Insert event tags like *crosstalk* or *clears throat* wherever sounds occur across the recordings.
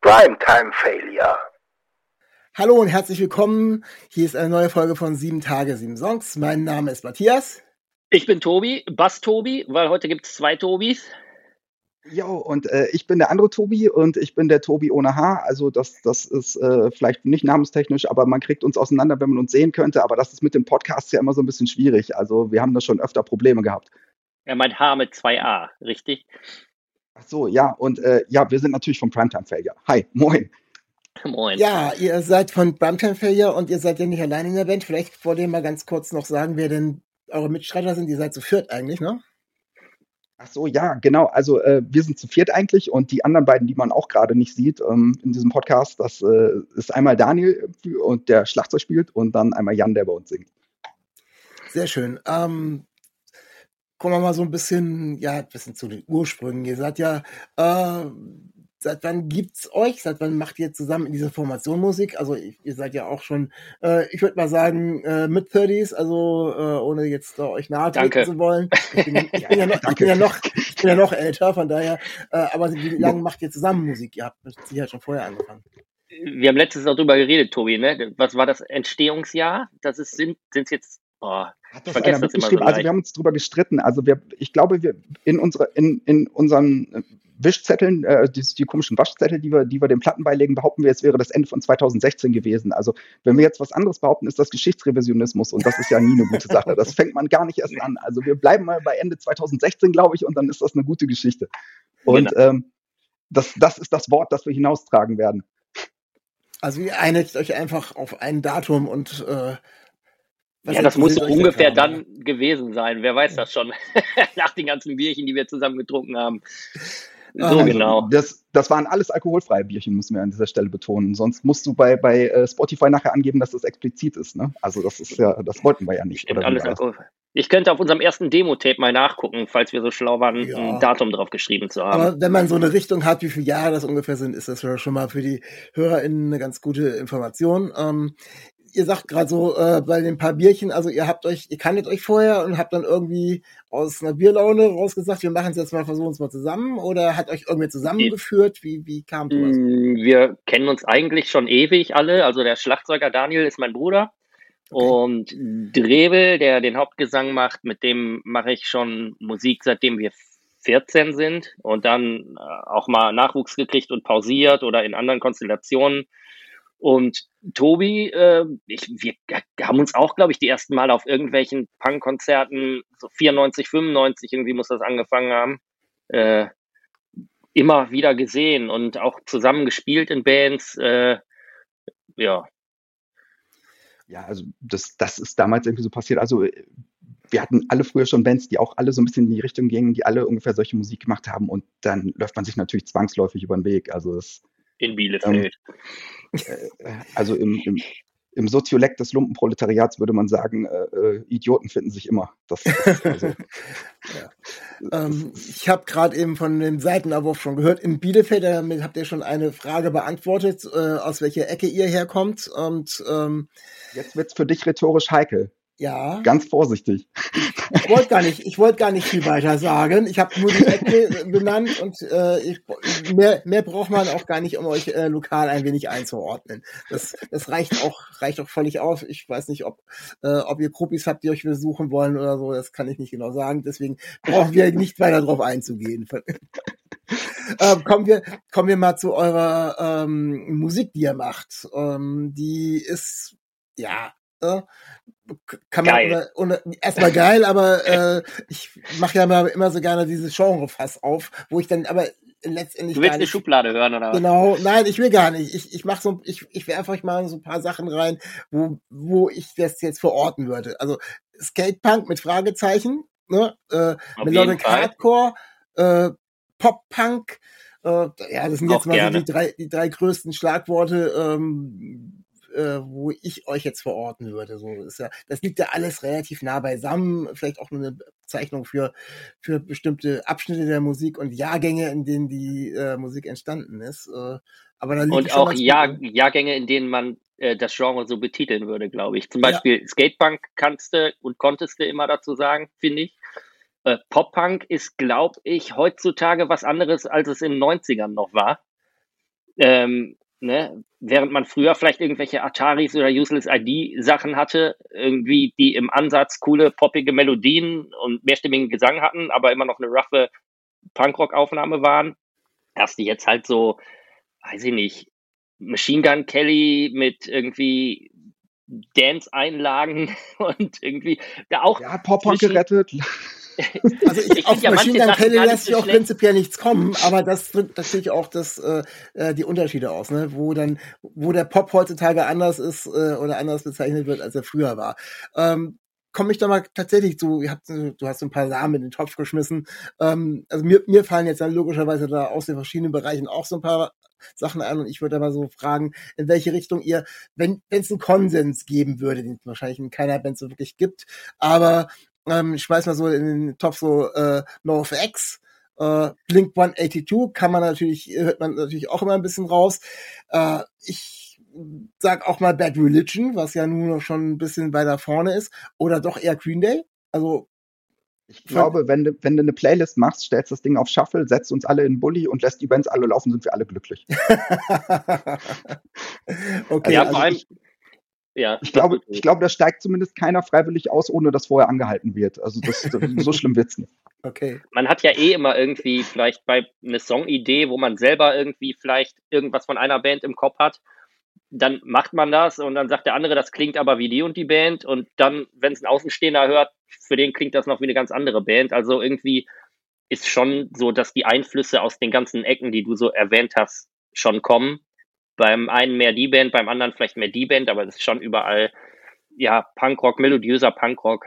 Primetime Failure. Hallo und herzlich willkommen. Hier ist eine neue Folge von Sieben Tage, Sieben Songs. Mein Name ist Matthias. Ich bin Tobi, Bass Tobi, weil heute gibt es zwei Tobis. Jo, und äh, ich bin der andere Tobi und ich bin der Tobi ohne Haar. Also das, das ist äh, vielleicht nicht namenstechnisch, aber man kriegt uns auseinander, wenn man uns sehen könnte. Aber das ist mit dem Podcast ja immer so ein bisschen schwierig. Also wir haben da schon öfter Probleme gehabt. Er meint Haar mit zwei A, richtig? Ach so, ja, und äh, ja, wir sind natürlich vom Primetime Failure. Hi, moin. Moin. Ja, ihr seid von Primetime Failure und ihr seid ja nicht allein in der Band. Vielleicht wollt ihr mal ganz kurz noch sagen, wer denn eure Mitstreiter sind. Ihr seid zu viert eigentlich, ne? Ach so, ja, genau. Also äh, wir sind zu viert eigentlich und die anderen beiden, die man auch gerade nicht sieht ähm, in diesem Podcast, das äh, ist einmal Daniel und der Schlagzeug spielt und dann einmal Jan, der bei uns singt. Sehr schön. Ähm, kommen wir mal so ein bisschen, ja, ein bisschen zu den Ursprüngen. Ihr seid ja, äh, seit wann gibt's euch? Seit wann macht ihr zusammen in dieser Formation Musik? Also ihr seid ja auch schon, äh, ich würde mal sagen, äh, mit 30s, also äh, ohne jetzt äh, euch nahe treten zu wollen. Ich bin, ja, *laughs* ich, bin ja noch, ich, bin ja noch, ich bin ja noch älter, von daher, äh, aber wie lange macht ihr zusammen Musik? Ihr habt Sicherheit schon vorher angefangen. Wir haben letztes auch drüber geredet, Tobi, ne? Was war das Entstehungsjahr? Das ist, sind es jetzt Oh, hat das einer mitgeschrieben? So also wir haben uns darüber gestritten. Also wir, ich glaube, wir in unsere, in, in unseren Wischzetteln, äh, die, die, komischen Waschzettel, die wir, die wir den Platten beilegen, behaupten wir, es wäre das Ende von 2016 gewesen. Also wenn wir jetzt was anderes behaupten, ist das Geschichtsrevisionismus und das ist ja nie eine gute Sache. Das fängt man gar nicht erst an. Also wir bleiben mal bei Ende 2016, glaube ich, und dann ist das eine gute Geschichte. Und genau. ähm, das, das ist das Wort, das wir hinaustragen werden. Also ihr einigt euch einfach auf ein Datum und äh, was ja, das muss ungefähr dann gewesen sein. Wer weiß das schon? *laughs* Nach den ganzen Bierchen, die wir zusammen getrunken haben. So also, genau. Das, das waren alles alkoholfreie Bierchen, müssen wir an dieser Stelle betonen. Sonst musst du bei, bei äh, Spotify nachher angeben, dass das explizit ist. Ne? Also das ist ja, das wollten wir ja nicht. Stimmt, alles alkoholfrei. Ich könnte auf unserem ersten Demo-Tape mal nachgucken, falls wir so schlau waren, ja. ein Datum drauf geschrieben zu haben. Aber wenn man so eine Richtung hat, wie viele Jahre das ungefähr sind, ist das schon mal für die HörerInnen eine ganz gute Information. Ähm, ihr sagt gerade so äh, bei den paar Bierchen, also ihr habt euch, ihr kanntet euch vorher und habt dann irgendwie aus einer Bierlaune rausgesagt, wir machen es jetzt mal, versuchen es mal zusammen oder hat euch irgendwie zusammengeführt? Wie, wie kam das? Mm, wir kennen uns eigentlich schon ewig alle. Also der Schlagzeuger Daniel ist mein Bruder. Okay. Und Drebel, der den Hauptgesang macht, mit dem mache ich schon Musik, seitdem wir 14 sind und dann äh, auch mal Nachwuchs gekriegt und pausiert oder in anderen Konstellationen. Und Tobi, äh, ich, wir haben uns auch, glaube ich, die ersten Mal auf irgendwelchen Punk-Konzerten, so 94, 95 irgendwie muss das angefangen haben, äh, immer wieder gesehen und auch zusammen gespielt in Bands. Äh, ja. Ja, also das, das ist damals irgendwie so passiert. Also wir hatten alle früher schon Bands, die auch alle so ein bisschen in die Richtung gingen, die alle ungefähr solche Musik gemacht haben und dann läuft man sich natürlich zwangsläufig über den Weg. Also das in Bielefeld. Ähm, äh, also im, im, im Soziolekt des Lumpenproletariats würde man sagen, äh, äh Idioten finden sich immer. Das, das also, *laughs* ja. ähm, ich habe gerade eben von dem Seitenabwurf schon gehört. In Bielefeld, damit habt ihr schon eine Frage beantwortet, äh, aus welcher Ecke ihr herkommt. Und ähm, jetzt wird's für dich rhetorisch heikel. Ja. Ganz vorsichtig. Ich wollte gar nicht, ich wollte gar nicht viel weiter sagen. Ich habe nur die Ecke benannt und äh, ich, mehr, mehr braucht man auch gar nicht, um euch äh, lokal ein wenig einzuordnen. Das, das reicht auch, reicht auch völlig aus. Ich weiß nicht, ob, äh, ob ihr Gruppis habt, die euch besuchen wollen oder so. Das kann ich nicht genau sagen. Deswegen brauchen wir nicht weiter darauf einzugehen. *laughs* ähm, kommen wir, kommen wir mal zu eurer ähm, Musik, die ihr macht. Ähm, die ist ja äh, kann man geil. Ohne, ohne, erstmal geil, aber *laughs* äh, ich mache ja immer, immer so gerne dieses Genre-Fass auf, wo ich dann aber letztendlich. Du willst eine Schublade hören, oder was? Genau, nein, ich will gar nicht. Ich, ich mache so, ich, ich werfe euch mal so ein paar Sachen rein, wo, wo ich das jetzt verorten würde. Also Skatepunk mit Fragezeichen, ne? Äh, Melodic Hardcore, äh, Pop-Punk, Äh, ja, das sind jetzt mal so die drei, die drei größten Schlagworte, ähm, äh, wo ich euch jetzt verorten würde. So ist ja, das liegt ja alles relativ nah beisammen. Vielleicht auch nur eine Bezeichnung für für bestimmte Abschnitte der Musik und Jahrgänge, in denen die äh, Musik entstanden ist. Äh, aber da liegt und auch Jahr, Jahrgänge, in denen man äh, das Genre so betiteln würde, glaube ich. Zum Beispiel ja. Skatepunk kannst du und konntest du immer dazu sagen, finde ich. Äh, Pop-Punk ist, glaube ich, heutzutage was anderes, als es in den 90ern noch war. Ähm, ne? Während man früher vielleicht irgendwelche Ataris oder Useless ID Sachen hatte, irgendwie, die im Ansatz coole, poppige Melodien und mehrstimmigen Gesang hatten, aber immer noch eine roughe Punkrock-Aufnahme waren, hast du jetzt halt so, weiß ich nicht, Machine Gun Kelly mit irgendwie Dance-Einlagen *laughs* und irgendwie da auch. Ja, Pop-Punk gerettet. *laughs* Also ich, ich auf ja Machine Gun Kelly lässt sich auch prinzipiell nichts kommen, aber das drückt natürlich auch das, äh, äh, die Unterschiede aus, ne? wo dann, wo der Pop heutzutage anders ist äh, oder anders bezeichnet wird, als er früher war. Ähm, komme ich da mal tatsächlich zu, ihr habt, du hast ein paar Samen in den Topf geschmissen. Ähm, also mir, mir fallen jetzt dann logischerweise da aus den verschiedenen Bereichen auch so ein paar Sachen an und ich würde aber so fragen, in welche Richtung ihr, wenn es einen Konsens geben würde, den es wahrscheinlich in keiner Band so wirklich gibt, aber ähm, ich weiß mal so in den Topf so äh, NoFX, äh, Blink 182 kann man natürlich, hört man natürlich auch immer ein bisschen raus. Äh, ich sag auch mal Bad Religion, was ja nun noch schon ein bisschen weiter vorne ist, oder doch eher Green Day. Also ich glaube, wenn du, wenn du eine Playlist machst, stellst das Ding auf Shuffle, setzt uns alle in Bully und lässt die Bands alle laufen, sind wir alle glücklich. *laughs* okay, ja, also vor allem, ich, ja, ich glaube, ich glaube, da steigt zumindest keiner freiwillig aus, ohne dass vorher angehalten wird. Also das, *laughs* so schlimm wird's nicht. Okay. Man hat ja eh immer irgendwie vielleicht bei einer Songidee, wo man selber irgendwie vielleicht irgendwas von einer Band im Kopf hat dann macht man das und dann sagt der andere, das klingt aber wie die und die Band und dann, wenn es ein Außenstehender hört, für den klingt das noch wie eine ganz andere Band. Also irgendwie ist schon so, dass die Einflüsse aus den ganzen Ecken, die du so erwähnt hast, schon kommen. Beim einen mehr die Band, beim anderen vielleicht mehr die Band, aber das ist schon überall, ja, Punkrock, melodiöser Punkrock,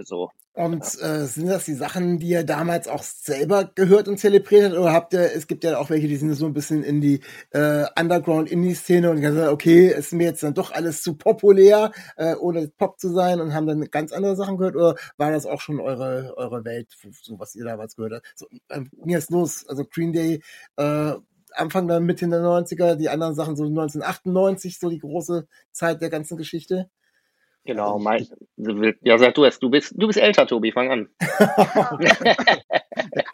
so. Und äh, sind das die Sachen, die ihr damals auch selber gehört und zelebriert habt? Oder habt ihr, es gibt ja auch welche, die sind so ein bisschen in die äh, Underground-Indie-Szene und gesagt, okay, ist mir jetzt dann doch alles zu populär, äh, ohne Pop zu sein und haben dann ganz andere Sachen gehört? Oder war das auch schon eure, eure Welt, so was ihr damals gehört habt? So, äh, ging es los, also Green Day, äh, Anfang der Mitte der 90er, die anderen Sachen so 1998, so die große Zeit der ganzen Geschichte? Genau, mein, ja, sag du es, du bist, du bist älter, Tobi, fang an. *laughs*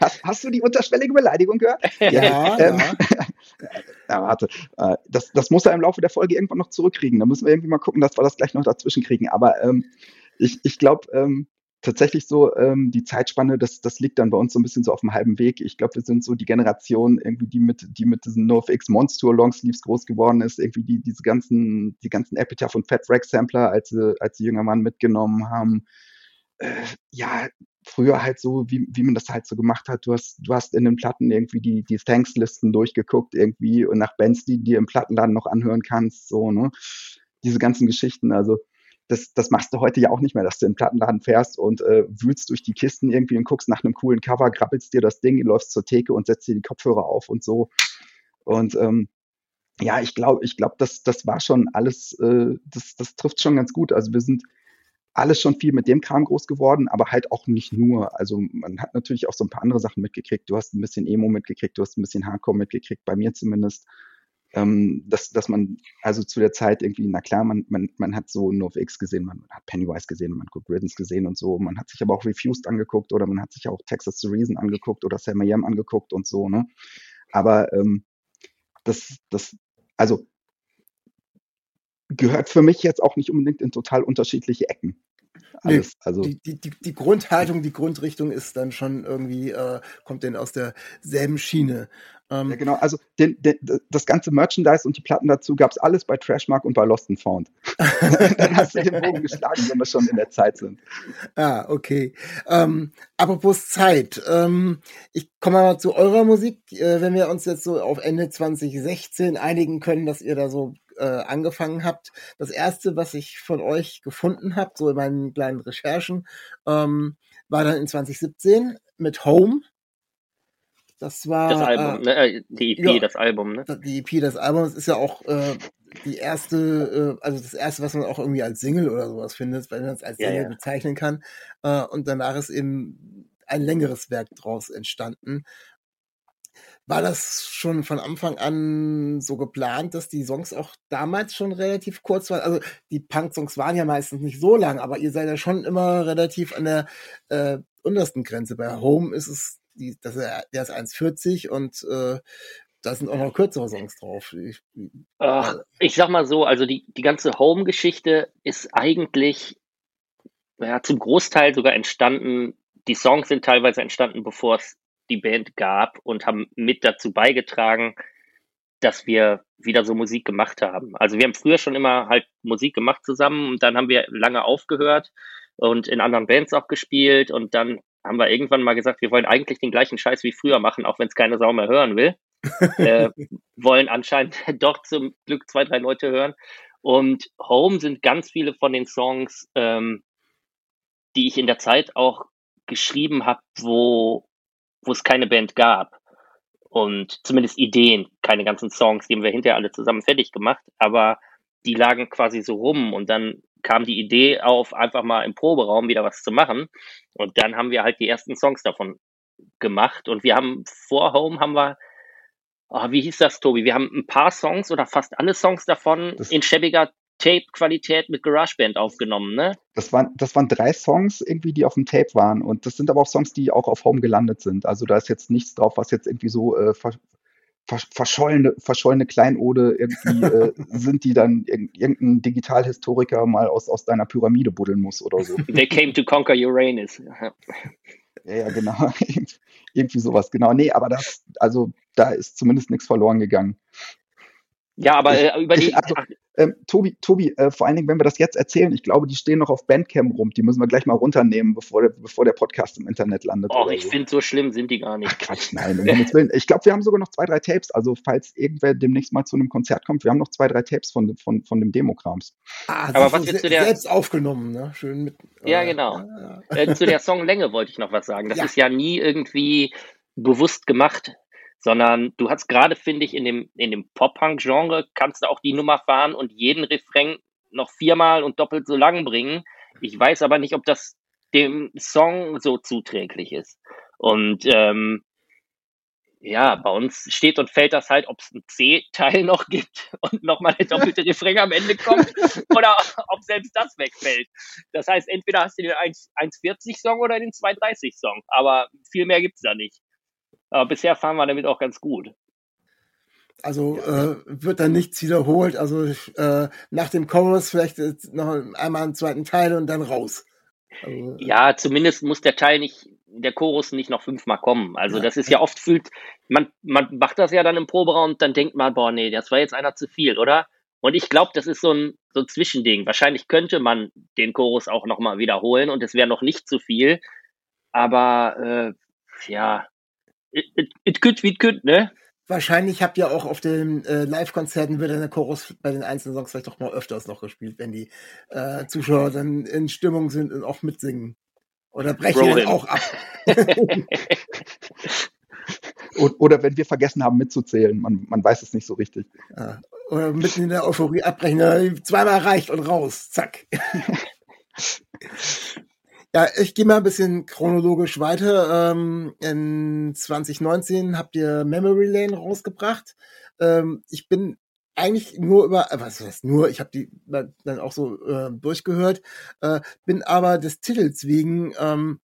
hast, hast, du die unterschwellige Beleidigung gehört? Ja, ähm, *laughs* ja. warte, äh, das, das muss er im Laufe der Folge irgendwann noch zurückkriegen. Da müssen wir irgendwie mal gucken, dass wir das gleich noch dazwischen kriegen. Aber ähm, ich, ich glaube, ähm, tatsächlich so, ähm, die Zeitspanne, das, das liegt dann bei uns so ein bisschen so auf dem halben Weg. Ich glaube, wir sind so die Generation irgendwie, die mit, die mit diesen NoFX Monster Longsleeves groß geworden ist, irgendwie die, diese ganzen, die ganzen Epitaph und Fat Rack Sampler, als sie, als sie junger Mann mitgenommen haben. Äh, ja, früher halt so, wie, wie man das halt so gemacht hat. Du hast, du hast in den Platten irgendwie die, die Thanks-Listen durchgeguckt irgendwie und nach Bands, die dir im Plattenladen noch anhören kannst, so, ne? Diese ganzen Geschichten. Also, das, das machst du heute ja auch nicht mehr, dass du in den Plattenladen fährst und äh, wühlst durch die Kisten irgendwie und guckst nach einem coolen Cover, krabbelst dir das Ding, läufst zur Theke und setzt dir die Kopfhörer auf und so. Und ähm, ja, ich glaube, ich glaube, das, das war schon alles, äh, das, das trifft schon ganz gut. Also wir sind alles schon viel mit dem Kram groß geworden, aber halt auch nicht nur. Also man hat natürlich auch so ein paar andere Sachen mitgekriegt. Du hast ein bisschen Emo mitgekriegt, du hast ein bisschen Hardcore mitgekriegt, bei mir zumindest ähm, dass, dass man also zu der Zeit irgendwie, na klar, man, man, man hat so NoFX gesehen, man hat Pennywise gesehen, man hat Good Riddance gesehen und so, man hat sich aber auch Refused angeguckt oder man hat sich auch Texas to Reason angeguckt oder Sam Yam angeguckt und so, ne? Aber ähm, das, das, also gehört für mich jetzt auch nicht unbedingt in total unterschiedliche Ecken. Alles, also die, die, die, die Grundhaltung, die Grundrichtung ist dann schon irgendwie, äh, kommt denn aus derselben Schiene. Ähm, ja, genau. Also den, den, das ganze Merchandise und die Platten dazu gab es alles bei Trashmark und bei Lost and Found. *laughs* Dann hast du den Bogen geschlagen, wenn wir schon in der Zeit sind. Ah, okay. Ähm, apropos Zeit. Ähm, ich komme mal zu eurer Musik. Äh, wenn wir uns jetzt so auf Ende 2016 einigen können, dass ihr da so äh, angefangen habt. Das erste, was ich von euch gefunden habe, so in meinen kleinen Recherchen, ähm, war dann in 2017 mit Home Das war das Album, äh, ne? Die EP, ja, das Album, ne? Die EP, das Album, das ist ja auch äh, die erste, äh, also das erste, was man auch irgendwie als Single oder sowas findet, weil man es als Single ja, ja. bezeichnen kann. Äh, und danach ist eben ein längeres Werk draus entstanden. War das schon von Anfang an so geplant, dass die Songs auch damals schon relativ kurz waren? Also die Punk-Songs waren ja meistens nicht so lang, aber ihr seid ja schon immer relativ an der äh, untersten Grenze. Bei Home ist es, die, das, der ist 1,40 und äh, da sind auch noch kürzere Songs drauf. Ich, Ach, ich sag mal so, also die, die ganze Home-Geschichte ist eigentlich ja, zum Großteil sogar entstanden. Die Songs sind teilweise entstanden, bevor es die Band gab und haben mit dazu beigetragen, dass wir wieder so Musik gemacht haben. Also wir haben früher schon immer halt Musik gemacht zusammen und dann haben wir lange aufgehört und in anderen Bands auch gespielt und dann haben wir irgendwann mal gesagt, wir wollen eigentlich den gleichen Scheiß wie früher machen, auch wenn es keine Sau mehr hören will. *laughs* äh, wollen anscheinend *laughs* doch zum Glück zwei, drei Leute hören. Und Home sind ganz viele von den Songs, ähm, die ich in der Zeit auch geschrieben habe, wo wo es keine Band gab. Und zumindest Ideen, keine ganzen Songs, die haben wir hinterher alle zusammen fertig gemacht, aber die lagen quasi so rum und dann kam die Idee auf, einfach mal im Proberaum wieder was zu machen. Und dann haben wir halt die ersten Songs davon gemacht. Und wir haben vor Home haben wir, oh, wie hieß das, Tobi? Wir haben ein paar Songs oder fast alle Songs davon das in schäbiger Tape-Qualität mit GarageBand aufgenommen, ne? Das waren, das waren drei Songs irgendwie, die auf dem Tape waren. Und das sind aber auch Songs, die auch auf Home gelandet sind. Also da ist jetzt nichts drauf, was jetzt irgendwie so äh, ver, verschollene, verschollene Kleinode irgendwie *laughs* äh, sind, die dann irgendein Digitalhistoriker mal aus, aus deiner Pyramide buddeln muss oder so. *laughs* They came to conquer Uranus. ja, ja, genau. *laughs* irgendwie sowas, genau. Nee, aber das, also da ist zumindest nichts verloren gegangen. Ja, aber äh, über die. Ich, also, ähm, Tobi, Tobi äh, vor allen Dingen, wenn wir das jetzt erzählen, ich glaube, die stehen noch auf Bandcamp rum. Die müssen wir gleich mal runternehmen, bevor der, bevor der Podcast im Internet landet. Oh, ich so. finde, so schlimm sind die gar nicht. Ach, Quatsch, nein. Um ich glaube, wir haben sogar noch zwei, drei Tapes. Also, falls irgendwer demnächst mal zu einem Konzert kommt, wir haben noch zwei, drei Tapes von, von, von dem Demokrams. Ah, Aber was jetzt zu der. Selbst aufgenommen, ne? Schön mit. Ja, äh, genau. Äh, zu der Songlänge wollte ich noch was sagen. Das ja. ist ja nie irgendwie bewusst gemacht sondern du hast gerade, finde ich, in dem, in dem Pop-Punk-Genre kannst du auch die Nummer fahren und jeden Refrain noch viermal und doppelt so lang bringen. Ich weiß aber nicht, ob das dem Song so zuträglich ist. Und ähm, ja, bei uns steht und fällt das halt, ob es einen C-Teil *laughs* noch gibt und nochmal der doppelte Refrain am Ende kommt *laughs* oder ob selbst das wegfällt. Das heißt, entweder hast du den 1,40-Song oder den 2,30-Song, aber viel mehr gibt's da nicht. Aber bisher fahren wir damit auch ganz gut. Also äh, wird dann nichts wiederholt. Also äh, nach dem Chorus vielleicht noch einmal einen zweiten Teil und dann raus. Also, ja, zumindest muss der Teil nicht, der Chorus nicht noch fünfmal kommen. Also ja. das ist ja oft fühlt, man, man macht das ja dann im Proberaum und dann denkt man, boah, nee, das war jetzt einer zu viel, oder? Und ich glaube, das ist so ein, so ein Zwischending. Wahrscheinlich könnte man den Chorus auch nochmal wiederholen und es wäre noch nicht zu viel. Aber äh, ja, it, it could wie it could, ne? Wahrscheinlich habt ihr auch auf den äh, Live-Konzerten wird dann der Chorus bei den einzelnen Songs vielleicht doch mal öfters noch gespielt, wenn die äh, Zuschauer dann in Stimmung sind und auch mitsingen. Oder brechen dann auch ab. *laughs* Oder wenn wir vergessen haben mitzuzählen, man, man weiß es nicht so richtig. Ja. Oder mitten in der Euphorie abbrechen, zweimal reicht und raus, zack. *laughs* Ja, ich gehe mal ein bisschen chronologisch weiter. Ähm, in 2019 habt ihr Memory Lane rausgebracht. Ähm, ich bin eigentlich nur über, äh, was heißt nur, ich habe die dann auch so äh, durchgehört, äh, bin aber des Titels wegen ähm,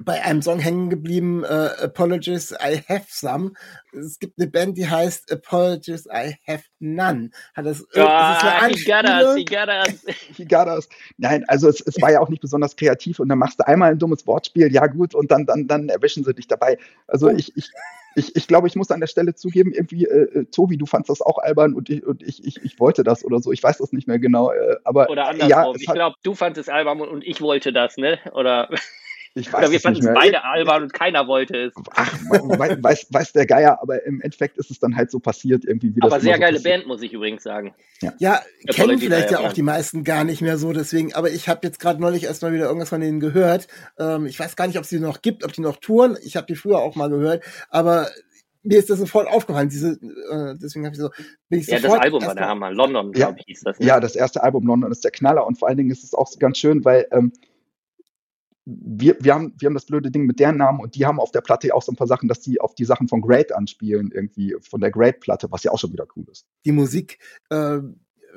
bei einem Song hängen geblieben, äh, Apologies, I Have Some. Es gibt eine Band, die heißt Apologies, I Have None. Hat das, oh, das he got us, he got us. *laughs* he got us. Nein, also es, es war ja auch nicht besonders kreativ und dann machst du einmal ein dummes Wortspiel, ja gut, und dann, dann, dann erwischen sie dich dabei. Also oh. ich, ich, ich, ich glaube, ich muss an der Stelle zugeben, irgendwie, äh, äh, Tobi, du fandst das auch albern und ich, und ich, ich, ich wollte das oder so. Ich weiß das nicht mehr genau. Äh, aber oder andersrum. Ja, ich glaube, du fandest es albern und ich wollte das, ne? Oder Ich weiß Oder wir fanden es beide albern und keiner wollte es. Ach, weiß, weiß der Geier, aber im Endeffekt ist es dann halt so passiert irgendwie. Wie aber sehr so geile passiert. Band, muss ich übrigens sagen. Ja, ja kennen vielleicht ja auch die meisten gar nicht mehr so, deswegen, aber ich habe jetzt gerade neulich erst mal wieder irgendwas von denen gehört. Ähm, ich weiß gar nicht, ob es die noch gibt, ob die noch touren. Ich habe die früher auch mal gehört, aber mir ist das sofort aufgefallen. Diese, äh, deswegen habe ich so, bin ich ja, das Album war der Hammer. London, ja, glaube ich, hieß das. Ne? Ja, das erste Album London ist der Knaller und vor allen Dingen ist es auch ganz schön, weil ähm, wir, wir, haben, wir haben das blöde Ding mit deren Namen und die haben auf der Platte auch so ein paar Sachen, dass die auf die Sachen von Great anspielen, irgendwie von der Great-Platte, was ja auch schon wieder cool ist. Die Musik äh,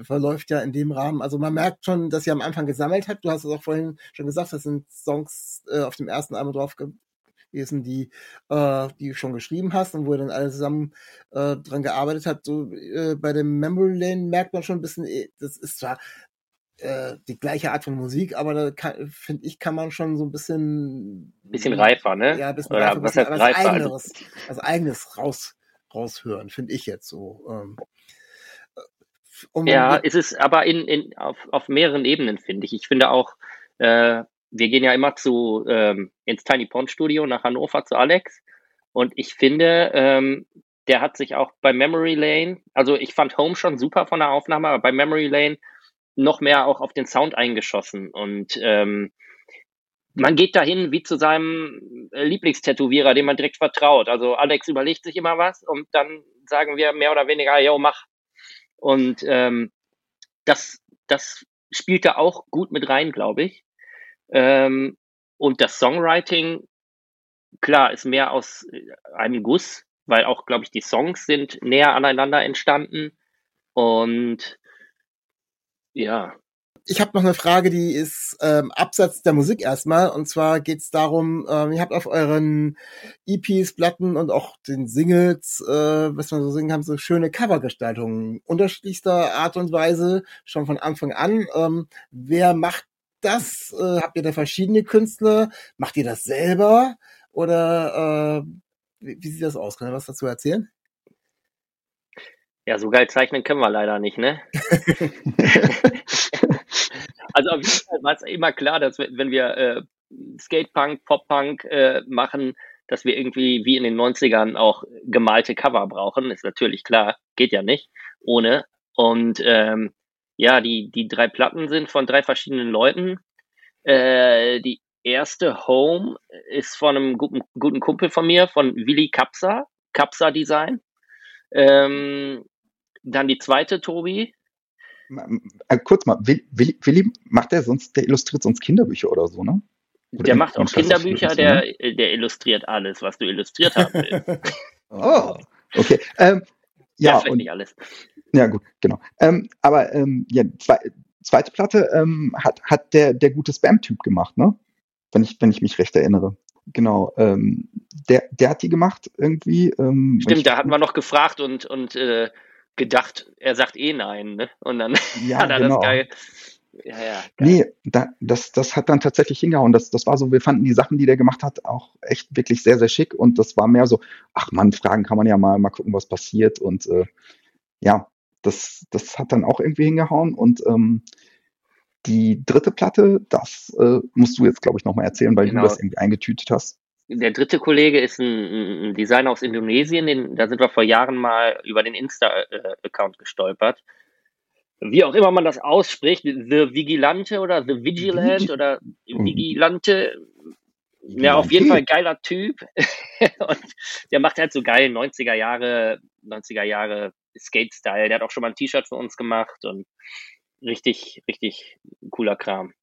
verläuft ja in dem Rahmen. Also man merkt schon, dass ihr am Anfang gesammelt habt. Du hast es auch vorhin schon gesagt, das sind Songs äh, auf dem ersten Album drauf gewesen, die, äh, die du schon geschrieben hast und wo ihr dann alle zusammen äh, dran gearbeitet habt. So äh, bei dem Memory Lane merkt man schon ein bisschen, äh, das ist zwar äh, die gleiche Art von Musik, aber da finde ich, kann man schon so ein bisschen bisschen reifer, ne? Ja, ein bisschen Oder reifer, was bisschen, heißt reifer? Was eigenes, was eigenes raus raushören, finde ich jetzt so. Ähm, um ja, ist es aber in, in auf, auf mehreren Ebenen finde ich. Ich finde auch, äh, wir gehen ja immer zu ähm, ins Tiny Pond Studio nach Hannover zu Alex und ich finde, ähm, der hat sich auch bei Memory Lane, also ich fand Home schon super von der Aufnahme, aber bei Memory Lane noch mehr auch auf den Sound eingeschossen. Und ähm, man geht dahin wie zu seinem Lieblingstätowierer, dem man direkt vertraut. Also Alex überlegt sich immer was und dann sagen wir mehr oder weniger, yo, mach. Und ähm, das, das spielt da auch gut mit rein, glaube ich. Ähm, und das Songwriting, klar, ist mehr aus einem Guss, weil auch, glaube ich, die Songs sind näher aneinander entstanden. Und ja. Ich habe noch eine Frage, die ist ähm, abseits der Musik erstmal. Und zwar geht es darum, ähm, ihr habt auf euren EPs, Platten und auch den Singles, äh, was man so singen kann, so schöne Covergestaltungen unterschiedlichster Art und Weise, schon von Anfang an. Ähm, wer macht das? Äh, habt ihr da verschiedene Künstler? Macht ihr das selber? Oder äh, wie, wie sieht das aus? Kann ihr was dazu erzählen? Ja, so geil zeichnen können wir leider nicht, ne? *laughs* also auf jeden Fall war es immer klar, dass wir, wenn wir äh, Skatepunk, Poppunk äh, machen, dass wir irgendwie wie in den 90ern auch gemalte Cover brauchen. Ist natürlich klar, geht ja nicht ohne. Und ähm, ja, die, die drei Platten sind von drei verschiedenen Leuten. Äh, die erste Home ist von einem guten, guten Kumpel von mir, von Willi Kapsa, Kapsa Design. Ähm, dann die zweite, Tobi. Äh, kurz mal, Willi, Willi macht der sonst, der illustriert sonst Kinderbücher oder so, ne? Oder der macht auch Kinderbücher, der, ne? der illustriert alles, was du illustriert haben willst. *laughs* oh, okay. Ähm, *laughs* ja, ja und, nicht alles. Ja, gut, genau. Ähm, aber ähm, ja, zwei, zweite Platte ähm, hat, hat der, der gute Spam-Typ gemacht, ne? Wenn ich, wenn ich mich recht erinnere. Genau. Ähm, der, der hat die gemacht irgendwie. Ähm, Stimmt, da hatten wir noch gefragt und, und äh, gedacht, er sagt eh nein, ne? Und dann ja, *laughs* hat er genau. das geil. Ja, ja. Nee, da, das, das hat dann tatsächlich hingehauen. Das, das war so, wir fanden die Sachen, die der gemacht hat, auch echt wirklich sehr, sehr schick. Und das war mehr so, ach man, fragen kann man ja mal, mal gucken, was passiert. Und äh, ja, das, das hat dann auch irgendwie hingehauen. Und ähm, die dritte Platte, das äh, musst du jetzt, glaube ich, nochmal erzählen, weil genau. du das irgendwie eingetütet hast der dritte Kollege ist ein, ein Designer aus Indonesien, den, da sind wir vor Jahren mal über den Insta-Account gestolpert. Wie auch immer man das ausspricht, The Vigilante oder The Vigilant oder Vigilante. Ja, auf jeden Fall geiler Typ. *laughs* und der macht halt so geil 90er Jahre, 90er Jahre Skate-Style. Der hat auch schon mal ein T-Shirt für uns gemacht und richtig, richtig cooler Kram.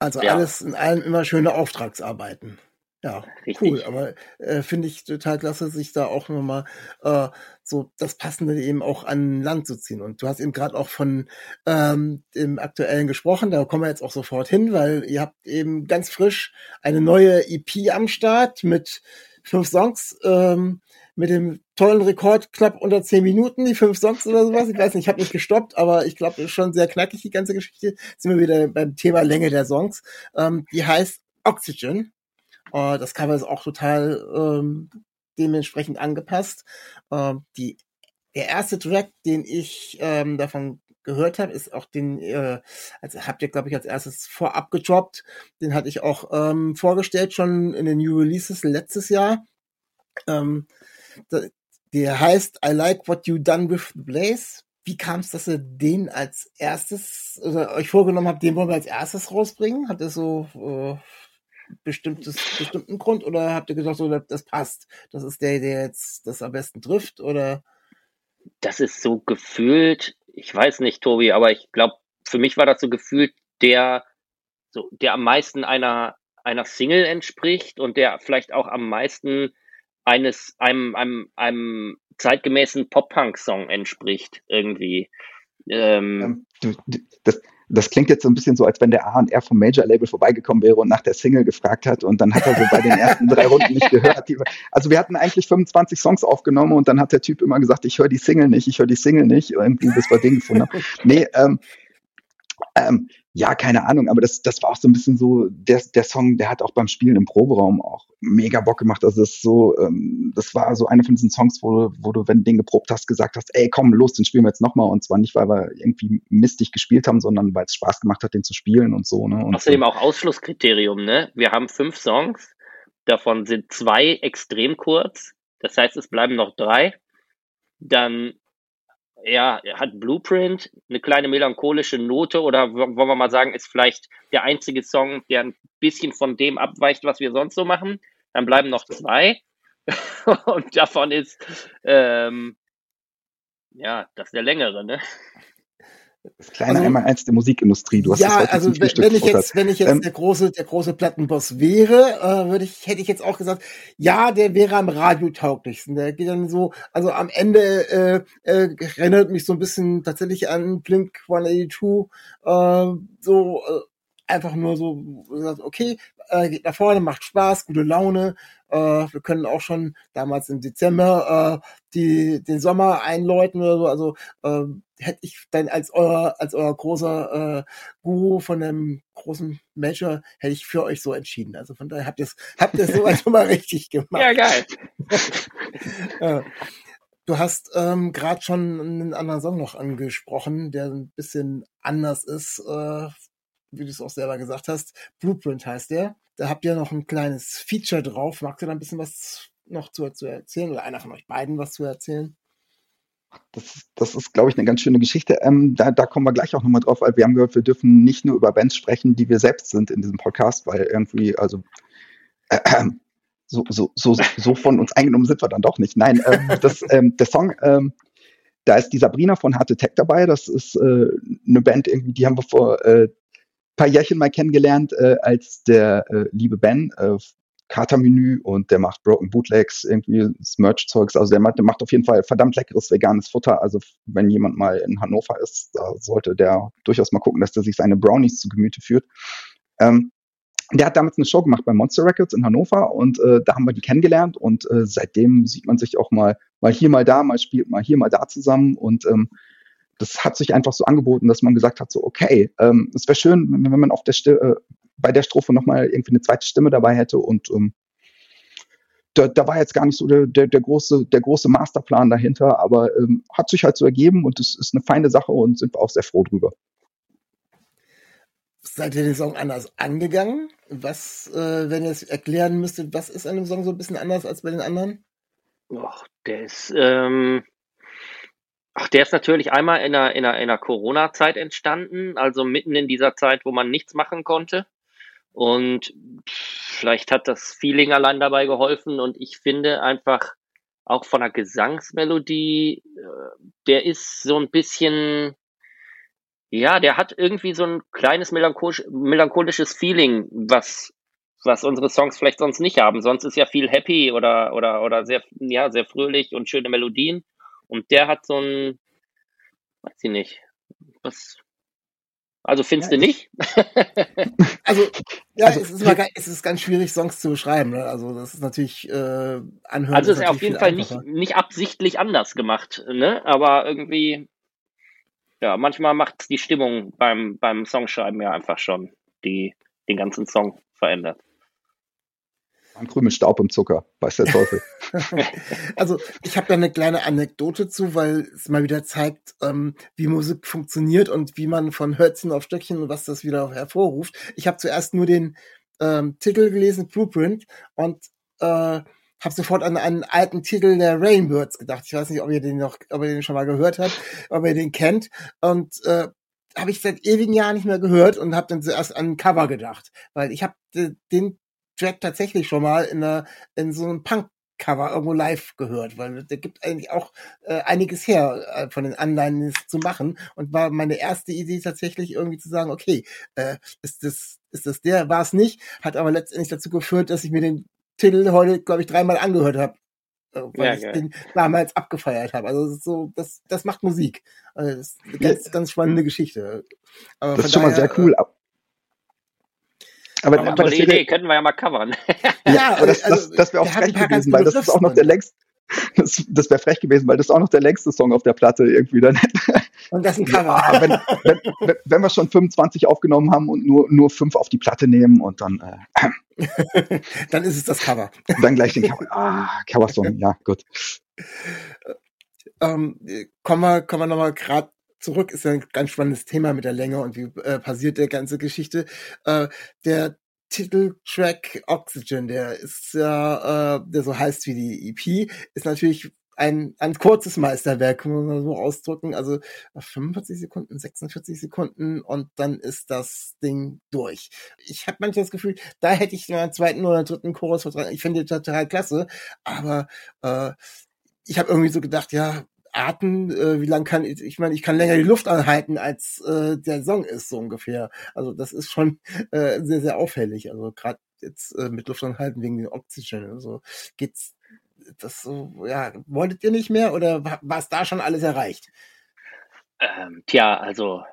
Also ja. alles in allem immer schöne Auftragsarbeiten. Ja, Richtig. cool. Aber äh, finde ich total klasse, sich da auch nochmal äh, so das Passende eben auch an Land zu ziehen. Und du hast eben gerade auch von ähm, dem aktuellen gesprochen, da kommen wir jetzt auch sofort hin, weil ihr habt eben ganz frisch eine neue EP am Start mit fünf Songs, ähm, mit dem tollen Rekord knapp unter zehn Minuten, die fünf Songs oder sowas. Ich weiß nicht, ich habe nicht gestoppt, aber ich glaube, schon sehr knackig, die ganze Geschichte. Jetzt sind wir wieder beim Thema Länge der Songs. Ähm, die heißt Oxygen. Uh, das Cover ist auch total ähm, dementsprechend angepasst. Uh, die, der erste Track, den ich ähm, davon gehört habe, ist auch den, äh, also habt ihr, glaube ich, als erstes vorab gedroppt. Den hatte ich auch ähm, vorgestellt schon in den New Releases letztes Jahr. Ähm, der heißt I Like What You Done With The Blaze. Wie kam es, dass ihr den als erstes, oder euch vorgenommen habt, den wollen wir als erstes rausbringen? Hat das so äh, bestimmtes, bestimmten Grund oder habt ihr gesagt, so, das passt? Das ist der, der jetzt das am besten trifft oder? Das ist so gefühlt, ich weiß nicht, Tobi, aber ich glaube, für mich war das so gefühlt der, so, der am meisten einer, einer Single entspricht und der vielleicht auch am meisten eines, einem, einem, einem zeitgemäßen Pop-Punk-Song entspricht, irgendwie. Ähm, ähm das, das klingt jetzt so ein bisschen so, als wenn der A&R vom Major-Label vorbeigekommen wäre und nach der Single gefragt hat und dann hat er so bei den ersten drei Runden nicht gehört. Also wir hatten eigentlich 25 Songs aufgenommen und dann hat der Typ immer gesagt, ich höre die Single nicht, ich höre die Single nicht, irgendwie bis wir den gefunden. Nee, ähm, ähm, ja, keine Ahnung, aber das, das war auch so ein bisschen so, der, der Song, der hat auch beim Spielen im Proberaum auch mega Bock gemacht. Also das ist so, ähm, das war so einer von diesen Songs, wo, wo du, wenn du den geprobt hast, gesagt hast, ey, komm, los, den spielen wir jetzt nochmal. Und zwar nicht, weil wir irgendwie mistig gespielt haben, sondern weil es Spaß gemacht hat, den zu spielen und so. Ne? Und Außerdem so. auch Ausschlusskriterium, ne? Wir haben fünf Songs, davon sind zwei extrem kurz. Das heißt, es bleiben noch drei. Dann ja, hat Blueprint, eine kleine melancholische Note oder wollen wir mal sagen, ist vielleicht der einzige Song, der ein bisschen von dem abweicht, was wir sonst so machen. Dann bleiben noch zwei. *laughs* Und davon ist, ähm, ja, das ist der längere, ne? Das kleine also, einmal eins der Musikindustrie. Du hast ja, also wenn, wenn ich jetzt, wenn ich jetzt ähm, der große, der große Plattenboss wäre, äh, würde ich, hätte ich jetzt auch gesagt, ja, der wäre am Radio tauglichsten. Der geht dann so, also am Ende äh, äh, erinnert mich so ein bisschen tatsächlich an Blink 182, äh, so äh, einfach nur so, okay, äh, geht nach vorne, macht Spaß, gute Laune. Äh, wir können auch schon damals im Dezember äh, die, den Sommer einläuten oder so. Also äh, hätte ich dann als euer, als euer großer äh, Guru von einem großen Major, hätte ich für euch so entschieden. Also von daher habt ihr es habt ihr so einfach *laughs* mal richtig gemacht. Ja, geil. *laughs* äh, Du hast ähm, gerade schon einen anderen Song noch angesprochen, der ein bisschen anders ist äh, wie du es auch selber gesagt hast. Blueprint heißt der. Da habt ihr noch ein kleines Feature drauf. Magst du da ein bisschen was noch zu, zu erzählen oder einer von euch beiden was zu erzählen? Das, das ist, glaube ich, eine ganz schöne Geschichte. Ähm, da, da kommen wir gleich auch nochmal drauf, weil wir haben gehört, wir dürfen nicht nur über Bands sprechen, die wir selbst sind in diesem Podcast, weil irgendwie, also äh, *clears throat* äh, so, so, so, so von uns eingenommen sind wir dann doch nicht. Nein, ähm, *laughs* das, ähm, der Song, ähm, da ist die Sabrina von Hard Attack dabei. Das ist äh, eine Band, irgendwie, die haben wir vor äh, paar Jährchen mal kennengelernt, äh, als der äh, liebe Ben, äh, Katermenü und der macht Broken Bootlegs, irgendwie das Merch-Zeugs. Also der macht, der macht auf jeden Fall verdammt leckeres veganes Futter. Also wenn jemand mal in Hannover ist, da sollte der durchaus mal gucken, dass der sich seine Brownies zu Gemüte führt. Ähm, der hat damals eine Show gemacht bei Monster Records in Hannover und äh, da haben wir die kennengelernt und äh, seitdem sieht man sich auch mal mal hier mal da, mal spielt mal hier mal da zusammen und ähm, das hat sich einfach so angeboten, dass man gesagt hat, so, okay, ähm, es wäre schön, wenn, man auf der Stimme, äh, bei der Strophe nochmal irgendwie eine zweite Stimme dabei hätte und ähm, da, da war jetzt gar nicht so der, der, der, große, der große Masterplan dahinter, aber ähm, hat sich halt so ergeben und es ist eine feine Sache und sind wir auch sehr froh drüber. Seid ihr den Song anders angegangen? Was, äh, wenn ihr es erklären müsstet, was ist an dem Song so ein bisschen anders als bei den anderen? Och, der ist, ähm, Ach, der ist natürlich einmal in einer, in einer, in einer Corona-Zeit entstanden, also mitten in dieser Zeit, wo man nichts machen konnte. Und vielleicht hat das Feeling allein dabei geholfen. Und ich finde einfach auch von der Gesangsmelodie, äh, der ist so ein bisschen, ja, der hat irgendwie so ein kleines melancholisch, melancholisches Feeling, was, was unsere Songs vielleicht sonst nicht haben. Sonst ist ja viel happy oder, oder, oder sehr, ja, sehr fröhlich und schöne Melodien. Und der hat so ein, weiß ich nicht, was, also findest ja, du nicht? *laughs* also, *laughs* ja, also, es, ist mal, *laughs* es ist ganz schwierig, Songs zu beschreiben. Ne? Also, das ist natürlich äh, anhören. Also, es ist auf jeden Fall nicht, nicht absichtlich anders gemacht, ne? Aber irgendwie, ja, manchmal macht die Stimmung beim, beim Songschreiben ja einfach schon, die den ganzen Song verändert. Ein Krümel Staub und Zucker, weiß der Teufel. *laughs* also ich habe da eine kleine Anekdote zu, weil es mal wieder zeigt, ähm, wie Musik funktioniert und wie man von Hölzchen auf Stöckchen und was das wieder hervorruft. Ich habe zuerst nur den ähm, Titel gelesen, Blueprint, und äh, habe sofort an einen alten Titel der Rainbirds gedacht. Ich weiß nicht, ob ihr den noch, ob ihr den schon mal gehört habt, ob ihr den kennt. Und äh, habe ich seit ewigen Jahren nicht mehr gehört und habe dann zuerst an ein Cover gedacht, weil ich habe den Track tatsächlich schon mal in, einer, in so einem Punk Cover irgendwo live gehört, weil der gibt eigentlich auch äh, einiges her, äh, von den Anleihen zu machen. Und war meine erste Idee tatsächlich irgendwie zu sagen, okay, äh, ist das, ist das der, war es nicht, hat aber letztendlich dazu geführt, dass ich mir den Titel heute, glaube ich, dreimal angehört habe. Äh, weil ja, ich geil. den damals abgefeiert habe. Also so, das, das macht Musik. Also das ist eine ganz, ganz spannende Geschichte. Aber das ist schon daher, mal sehr cool. Äh, aber, aber, aber die Idee könnten wir ja mal covern. *laughs* ja, aber das, das, das wäre auch frech gewesen, weil das ist auch noch der längst, *laughs* das, das wäre frech gewesen, weil das ist auch noch der längste Song auf der Platte irgendwie dann. *laughs* Und das ist ein Cover. Ja, wenn, wenn, wenn, wir schon 25 aufgenommen haben und nur, nur fünf auf die Platte nehmen und dann. Äh, dann ist es das Cover. Dann gleich den Cover. Ah, Cover-Song, ja, gut. Ähm, kommen wir, kommen wir nochmal gerade zurück, ist ja ein ganz spannendes Thema mit der Länge und wie äh, passiert der ganze Geschichte. Äh, der Titeltrack Oxygen, der ist ja, äh, der so heißt wie die EP, ist natürlich ein, ein kurzes Meisterwerk, muss man so ausdrücken. Also 45 Sekunden, 46 Sekunden und dann ist das Ding durch. Ich habe manchmal das Gefühl, da hätte ich einen zweiten oder dritten Chorus vertragen. Ich finde total klasse, aber äh, ich habe irgendwie so gedacht, ja, Arten, äh, wie lang kann ich, ich meine, ich kann länger die Luft anhalten, als äh, der Song ist, so ungefähr. Also das ist schon äh, sehr, sehr auffällig. Also gerade jetzt äh, mit Luft anhalten wegen den Oxygen. Also geht's das so, ja, wolltet ihr nicht mehr oder war es da schon alles erreicht? Ähm, tja, also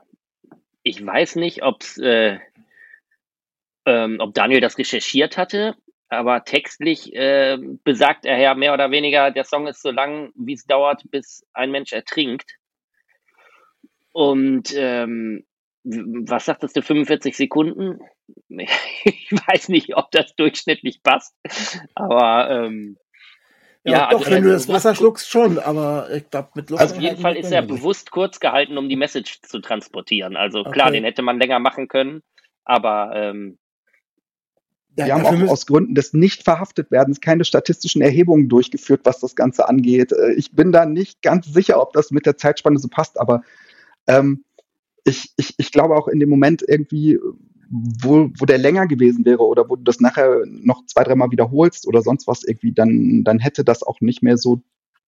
ich weiß nicht, ob's, äh, ähm, ob Daniel das recherchiert hatte aber textlich äh, besagt er ja mehr oder weniger, der Song ist so lang, wie es dauert, bis ein Mensch ertrinkt. Und ähm, was sagtest du, 45 Sekunden? *laughs* Ich weiß nicht, ob das durchschnittlich passt, aber ähm, ja, ja, doch, also wenn du das Wasser schluckst, schon, aber ich glaube, mit Luft. Also auf jeden Fall ist er bewusst kurz gehalten, um die Message zu transportieren. Also okay. klar, den hätte man länger machen können, aber ähm, ja, wir haben auch aus Gründen des Nicht-Verhaftet-Werdens keine statistischen Erhebungen durchgeführt, was das Ganze angeht. Äh, ich bin da nicht ganz sicher, ob das mit der Zeitspanne so passt, aber ähm, ich, ich, ich glaube auch in dem Moment irgendwie, wo, wo der länger gewesen wäre oder wo du das nachher noch zwei, dreimal wiederholst oder sonst was irgendwie, dann, dann hätte das auch nicht mehr so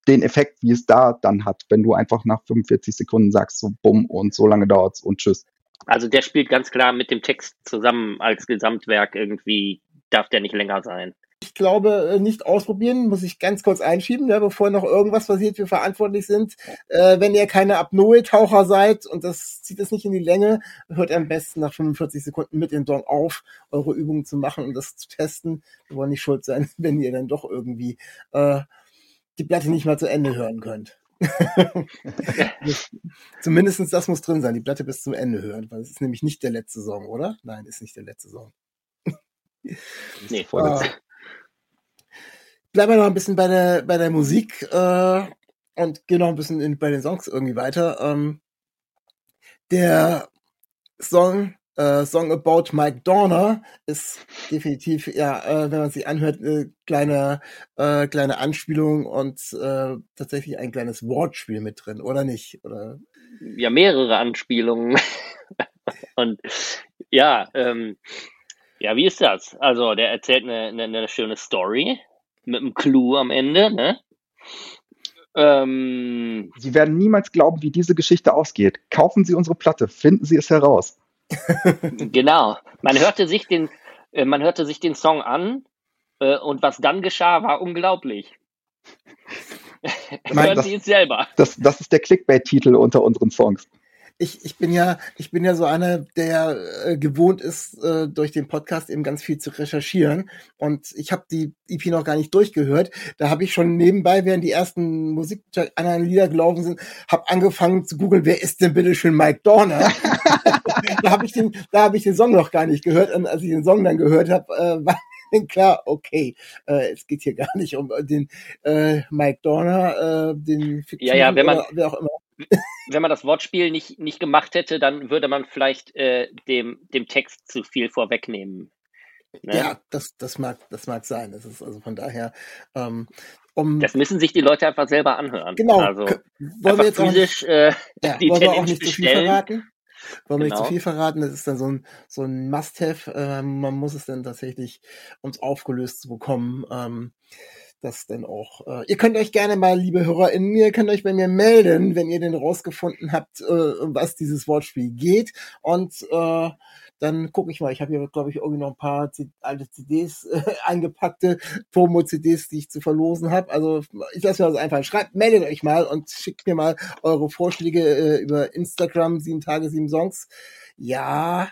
den Effekt, wie es da dann hat, wenn du einfach nach 45 Sekunden sagst, so bumm und so lange dauert's und tschüss. Also der spielt ganz klar mit dem Text zusammen als Gesamtwerk. Irgendwie darf der nicht länger sein. Ich glaube, äh, nicht ausprobieren, muss ich ganz kurz einschieben, ja, bevor noch irgendwas passiert, wir verantwortlich sind. Äh, wenn ihr keine Apnoe-Taucher seid und das zieht es nicht in die Länge, hört am besten nach 45 Sekunden mit dem Song auf, eure Übungen zu machen und das zu testen. Wir wollen nicht schuld sein, *laughs* wenn ihr dann doch irgendwie äh, die Platte nicht mal zu Ende hören könnt. *laughs* Zumindest das muss drin sein, die Platte bis zum Ende hören, weil es ist nämlich nicht der letzte Song, oder? Nein, ist nicht der letzte Song. *laughs* nee, vorletzte. Äh, bleiben wir noch ein bisschen bei der, bei der Musik äh, und gehen noch ein bisschen in, bei den Songs irgendwie weiter. Ähm, der Song äh, Song About Mike Dorner ist definitiv, ja, äh, wenn man sie anhört, äh, kleine, äh, kleine Anspielung und äh, tatsächlich ein kleines Wortspiel mit drin, oder nicht? Oder? Ja, mehrere Anspielungen. *laughs* und ja, ähm, ja, wie ist das? Also, der erzählt eine, eine, eine schöne Story mit einem Clou am Ende, ne? Ähm, Sie werden niemals glauben, wie diese Geschichte ausgeht. Kaufen Sie unsere Platte, finden Sie es heraus genau. Man hörte sich den, äh, man hörte sich den Song an äh, und was dann geschah, war unglaublich. Hören Sie es selber. Das, das ist der Clickbait-Titel unter unseren Songs ich, ich bin ja, ich bin ja so einer, der äh, gewohnt ist, äh, durch den Podcast eben ganz viel zu recherchieren. Und ich habe die EP noch gar nicht durchgehört. Da habe ich schon nebenbei, während die ersten Musik anderen Lieder gelaufen sind, habe angefangen zu googeln, wer ist denn bitte schön Mike Dorner? *laughs* da habe ich den, da habe ich den Song noch gar nicht gehört. Und als ich den Song dann gehört habe, äh, *laughs* war klar, okay, äh, es geht hier gar nicht um den äh, Mike Dorner, äh, den ja, ja, wenn man, wer auch immer. Wenn man das Wortspiel nicht, nicht gemacht hätte, dann würde man vielleicht äh, dem, dem Text zu viel vorwegnehmen. Ne? Ja, das, das, mag, das mag sein. Das ist also von daher. Ähm, um, das müssen sich die Leute einfach selber anhören. Genau. Also, wollen wir jetzt physisch, auch nicht, äh, ja, die wollen wir auch nicht zu viel verraten? Wollen wir genau. nicht zu viel verraten? Das ist dann so ein, so ein Must-Have. Äh, man muss es dann tatsächlich, um es aufgelöst zu bekommen, ähm, das dann auch. Äh, ihr könnt euch gerne mal, liebe HörerInnen, ihr könnt euch bei mir melden, wenn ihr denn rausgefunden habt, äh, was dieses Wortspiel geht. Und äh, dann gucke ich mal. Ich habe hier, glaube ich, irgendwie noch ein paar alte CDs äh, *laughs* eingepackte Promo-CDs, die ich zu verlosen habe. Also ich lasse mir das einfach. Schreibt, meldet euch mal und schickt mir mal eure Vorschläge äh, über Instagram, sieben Tage, sieben Songs. Ja,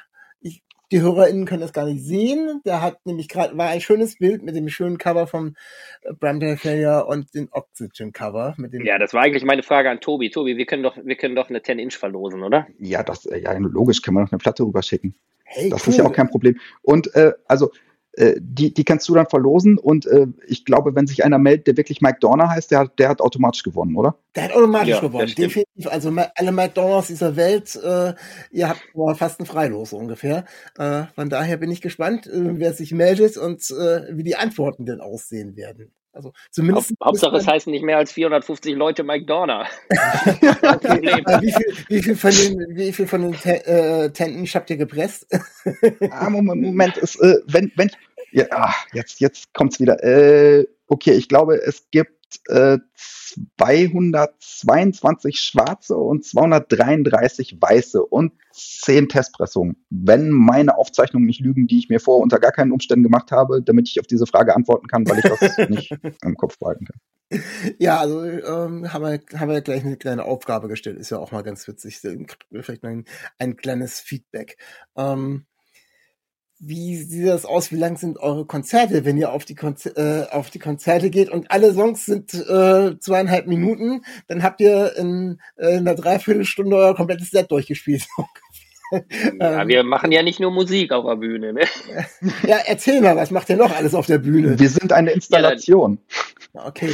die HörerInnen können das gar nicht sehen. Der hat nämlich gerade, war ein schönes Bild mit dem schönen Cover vom äh, Brampton Failure und dem Oxygen Cover. Mit dem ja, das war eigentlich meine Frage an Tobi. Tobi, wir können doch, wir können doch eine 10-Inch verlosen, oder? Ja, das, äh, ja, logisch, können wir noch eine Platte rüberschicken. Hey, das cool. ist ja auch kein Problem. Und äh, also äh, die, die kannst du dann verlosen und äh, ich glaube, wenn sich einer meldet, der wirklich Mike Dorner heißt, der, der hat automatisch gewonnen, oder? Der hat automatisch ja, gewonnen, definitiv. Also alle Mike Dorners dieser Welt, äh, ihr habt fast ein Freilos ungefähr. Äh, von daher bin ich gespannt, äh, wer sich meldet und äh, wie die Antworten denn aussehen werden. Also zumindest. Hauptsache, es heißen nicht mehr als 450 Leute Mike Dorner. *laughs* okay. wie, viel, wie viel von den, wie viel von den äh, Tenten habt ihr gepresst? ah, Moment, Moment ist, äh, wenn, wenn, ja, ach, jetzt, jetzt kommt's wieder. Äh, okay, ich glaube, es gibt äh, 222 schwarze und 233 weiße und 10 Testpressungen. Wenn meine Aufzeichnungen nicht lügen, die ich mir vor unter gar keinen Umständen gemacht habe, damit ich auf diese Frage antworten kann, weil ich das *laughs* nicht im Kopf behalten kann. Ja, also ähm, haben, wir, haben wir gleich eine kleine Aufgabe gestellt. Ist ja auch mal ganz witzig. Vielleicht ein, ein kleines Feedback. Ähm, wie sieht das aus? Wie lang sind eure Konzerte, wenn ihr auf die, Konzer äh, auf die Konzerte geht und alle Songs sind äh, zweieinhalb Minuten, dann habt ihr in, äh, in einer Dreiviertelstunde euer komplettes Set durchgespielt. *laughs* Ja, ähm, wir machen ja nicht nur Musik auf der Bühne. Ne? *laughs* Ja, erzähl mal, was macht ihr noch alles auf der Bühne? Wir sind eine Installation. Ja, okay.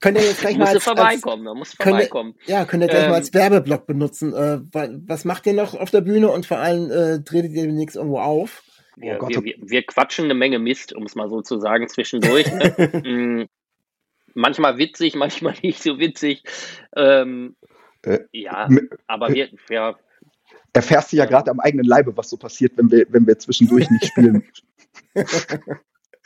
Könnt ihr jetzt gleich mal als, vorbeikommen, da musst vorbeikommen. Ihr, ja, könnt ihr gleich ähm, mal als Werbeblock benutzen. Äh, was macht ihr noch auf der Bühne und vor allem äh, tretet ihr demnächst irgendwo auf? Wir, oh wir, wir, wir, quatschen eine Menge Mist, um es mal so zu sagen, zwischendurch. Ne? *laughs* Mm, manchmal witzig, manchmal *laughs* nicht so witzig. Ähm, äh, ja, aber wir, ja, erfährst du ja gerade am eigenen Leibe, was so passiert, wenn wir, wenn wir zwischendurch nicht spielen. *laughs*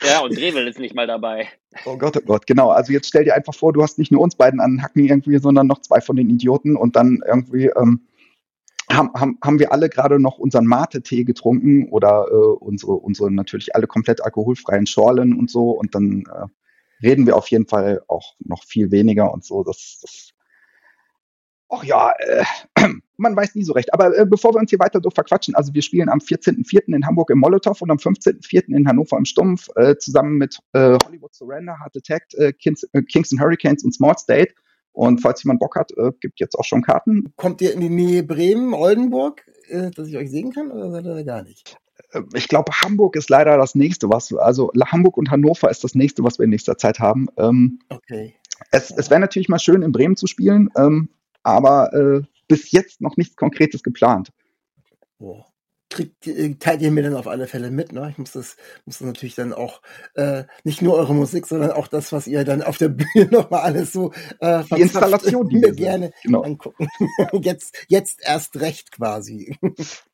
Ja, und Drevel ist nicht mal dabei. Oh Gott, oh Gott, genau. Also jetzt stell dir einfach vor, du hast nicht nur uns beiden an Hacken irgendwie, sondern noch zwei von den Idioten und dann irgendwie ähm, haben, haben, haben wir alle gerade noch unseren Mate-Tee getrunken oder äh, unsere, unsere natürlich alle komplett alkoholfreien Schorlen und so und dann äh, reden wir auf jeden Fall auch noch viel weniger und so. Das, das ach ja, äh, *clears throat* man weiß nie so recht. Aber äh, bevor wir uns hier weiter durch verquatschen, also wir spielen am 14.04. in Hamburg im Molotow und am 15.04. in Hannover im Stumpf äh, zusammen mit äh, Hollywood Surrender, Heart Attack, äh, Kings, äh, Kingston Hurricanes und Small State. Und falls jemand Bock hat, äh, gibt jetzt auch schon Karten. Kommt ihr in die Nähe Bremen, Oldenburg, äh, dass ich euch sehen kann, oder seid ihr gar nicht? Äh, ich glaube, Hamburg ist leider das nächste, was, also Hamburg und Hannover ist das nächste, was wir in nächster Zeit haben. Ähm, okay. Es, es wäre natürlich mal schön, in Bremen zu spielen, ähm, aber äh, bis jetzt noch nichts Konkretes geplant. Boah kriegt, äh, teilt ihr mir dann auf alle Fälle mit. Ne? Ich muss das, muss das natürlich dann auch äh, nicht nur eure Musik, sondern auch das, was ihr dann auf der *laughs* Bühne nochmal alles so äh, die Installation, die mir gerne genau. angucken. *laughs* jetzt, jetzt erst recht quasi.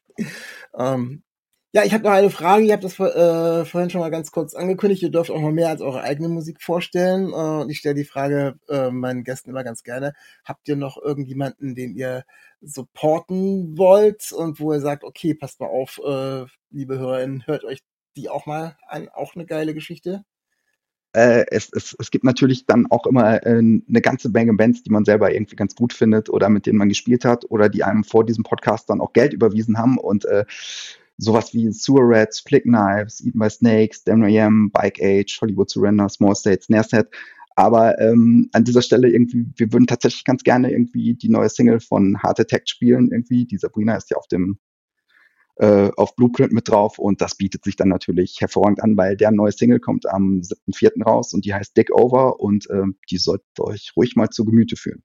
*laughs* ähm, ja, ich habe noch eine Frage. Ihr habt das äh, vorhin schon mal ganz kurz angekündigt. Ihr dürft auch noch mehr als eure eigene Musik vorstellen. Äh, ich stelle die Frage äh, meinen Gästen immer ganz gerne. Habt ihr noch irgendjemanden, den ihr supporten wollt und wo ihr sagt, okay, passt mal auf, äh, liebe HörerInnen, hört euch die auch mal an. Auch eine geile Geschichte. Äh, es, es, es gibt natürlich dann auch immer äh, eine ganze Menge Bands, die man selber irgendwie ganz gut findet oder mit denen man gespielt hat oder die einem vor diesem Podcast dann auch Geld überwiesen haben und äh, sowas wie Sewer Rats, Flick Knives, Eaten by Snakes, Damn Am, Bike Age, Hollywood Surrender, Small States, Snare Set. Aber ähm, an dieser Stelle irgendwie, wir würden tatsächlich ganz gerne irgendwie die neue Single von Heart Attack spielen. Irgendwie, die Sabrina ist ja auf dem äh, auf Blueprint mit drauf und das bietet sich dann natürlich hervorragend an, weil der neue Single kommt am 7.4. raus und die heißt Dick Over und äh, die solltet ihr euch ruhig mal zu Gemüte führen.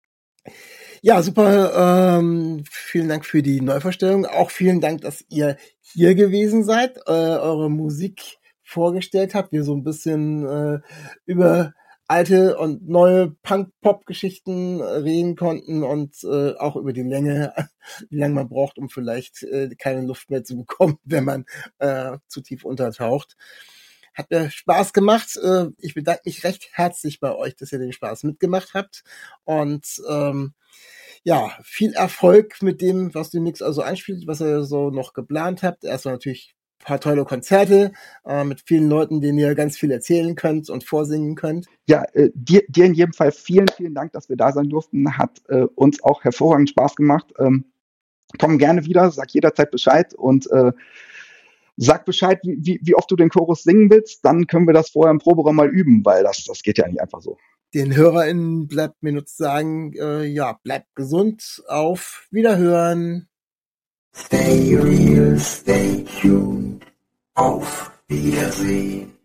Ja, super. Ähm, vielen Dank für die Neuvorstellung. Auch vielen Dank, dass ihr hier gewesen seid, äh, eure Musik vorgestellt habt, wir so ein bisschen äh, über alte und neue Punk-Pop-Geschichten reden konnten und äh, auch über die Länge, *laughs* wie lange man braucht, um vielleicht äh, keine Luft mehr zu bekommen, *laughs* wenn man äh, zu tief untertaucht. Hat mir Spaß gemacht. Äh, ich bedanke mich recht herzlich bei euch, dass ihr den Spaß mitgemacht habt. Und ähm, ja, viel Erfolg mit dem, was du Mix also einspielt, was ihr so noch geplant habt. Erstmal natürlich paar tolle Konzerte äh, mit vielen Leuten, denen ihr ganz viel erzählen könnt und vorsingen könnt. Ja, äh, dir, dir in jedem Fall vielen, vielen Dank, dass wir da sein durften. Hat äh, uns auch hervorragend Spaß gemacht. Ähm, komm gerne wieder, sag jederzeit Bescheid und äh, sag Bescheid, wie, wie oft du den Chorus singen willst, dann können wir das vorher im Proberaum mal üben, weil das, das geht ja nicht einfach so. Den HörerInnen bleibt mir nur zu sagen, äh, ja, bleibt gesund, auf Wiederhören. Stay real, stay tuned. Auf Wiedersehen.